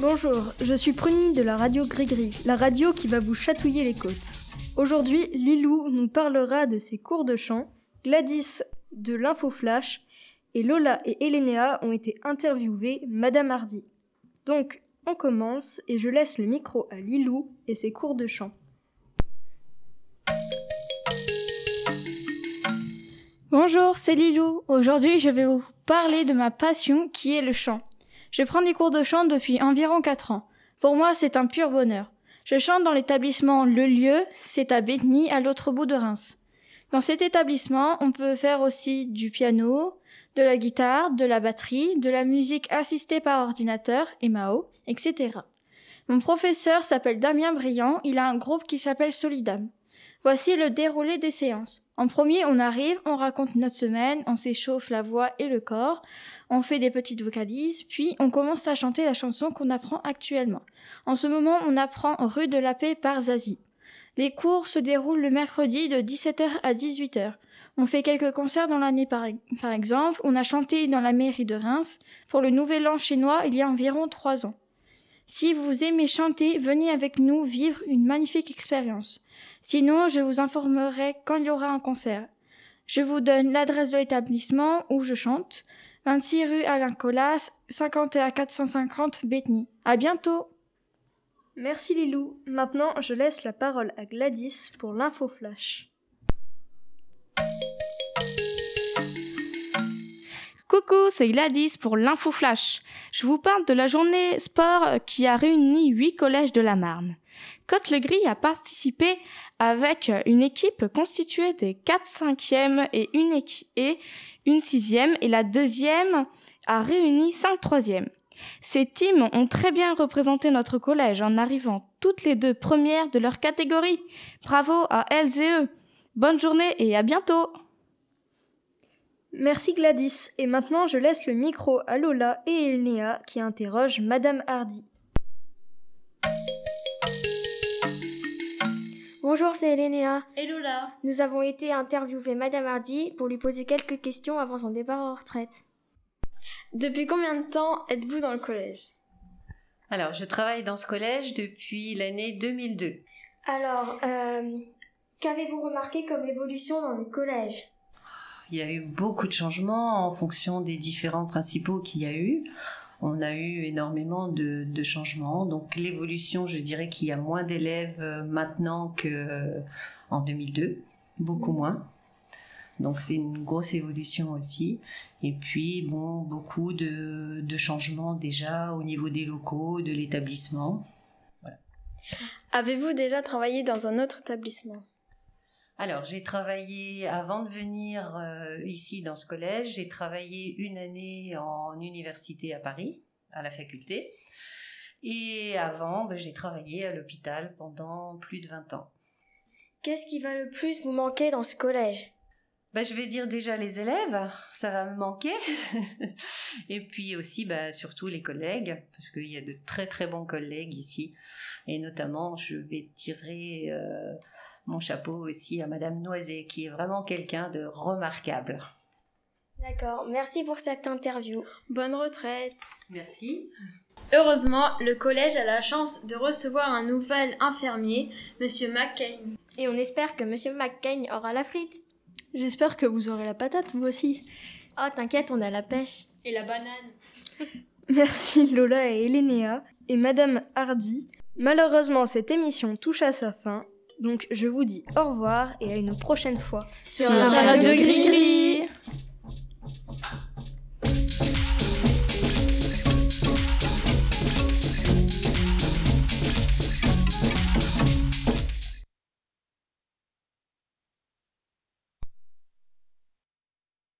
Bonjour, je suis Prunie de la radio Grigri, la radio qui va vous chatouiller les côtes. Aujourd'hui, Lilou nous parlera de ses cours de chant, Gladys de l'Info Flash et Lola et Elénéa ont été interviewées Madame Hardy. Donc, on commence et je laisse le micro à Lilou et ses cours de chant. Bonjour, c'est Lilou. Aujourd'hui, je vais vous parler de ma passion qui est le chant. Je prends des cours de chant depuis environ 4 ans. Pour moi, c'est un pur bonheur. Je chante dans l'établissement Le Lieu, c'est à Bétheny, à l'autre bout de Reims. Dans cet établissement, on peut faire aussi du piano, de la guitare, de la batterie, de la musique assistée par ordinateur, MAO, etc. Mon professeur s'appelle Damien Briand, il a un groupe qui s'appelle Solidam. Voici le déroulé des séances. En premier, on arrive, on raconte notre semaine, on s'échauffe la voix et le corps, on fait des petites vocalises, puis on commence à chanter la chanson qu'on apprend actuellement. En ce moment, on apprend Rue de la Paix par Zazie. Les cours se déroulent le mercredi de 17h à 18h. On fait quelques concerts dans l'année par, par exemple. On a chanté dans la mairie de Reims pour le Nouvel An chinois il y a environ trois ans. Si vous aimez chanter, venez avec nous vivre une magnifique expérience. Sinon, je vous informerai quand il y aura un concert. Je vous donne l'adresse de l'établissement où je chante. 26 rue Alain Colas, 51 450 Bethny. À bientôt! Merci Lilou. Maintenant, je laisse la parole à Gladys pour l'info flash. Coucou, c'est Gladys pour l'info flash. Je vous parle de la journée sport qui a réuni huit collèges de la Marne. Côte-le-Gris a participé avec une équipe constituée des 4 5e et une, et une 6e et la deuxième a réuni 5 3e. Ces teams ont très bien représenté notre collège en arrivant toutes les deux premières de leur catégorie. Bravo à elles et eux. Bonne journée et à bientôt. Merci Gladys. Et maintenant, je laisse le micro à Lola et Elnéa qui interrogent Madame Hardy. Bonjour, c'est Elénéa. Et Lola. Nous avons été interviewer Madame Hardy pour lui poser quelques questions avant son départ en retraite. Depuis combien de temps êtes-vous dans le collège? Alors, je travaille dans ce collège depuis l'année 2002. Alors, euh, qu'avez-vous remarqué comme évolution dans le collège? Il y a eu beaucoup de changements en fonction des différents principaux qu'il y a eu. On a eu énormément de, changements. Donc l'évolution, je dirais qu'il y a moins d'élèves euh, maintenant qu'en 2002, beaucoup moins. Donc c'est une grosse évolution aussi. Et puis bon, beaucoup de, changements déjà au niveau des locaux, de l'établissement. Avez-vous déjà travaillé dans un autre établissement? Alors j'ai travaillé avant de venir euh, ici dans ce collège, j'ai travaillé une année en université à Paris, à la faculté. Et avant, ben, j'ai travaillé à l'hôpital pendant plus de 20 ans. Qu'est-ce qui va le plus vous manquer dans ce collège? Ben, je vais dire déjà les élèves, ça va me manquer. et puis aussi, ben, surtout les collègues, parce qu'il y a de très très bons collègues ici. Et notamment, je vais tirer euh, mon chapeau aussi à Madame Noiset, qui est vraiment quelqu'un de remarquable. D'accord, merci pour cette interview. Bonne retraite. Merci. Heureusement, le collège a la chance de recevoir un nouvel infirmier, Monsieur McCain. Et on espère que Monsieur McCain aura la frite. J'espère que vous aurez la patate, vous aussi. Oh, t'inquiète, on a la pêche. Et la banane. Merci Lola et Elénéa et Madame Hardy. Malheureusement, cette émission touche à sa fin, donc je vous dis au revoir et à une prochaine fois. Sur la radio Gris-Gris.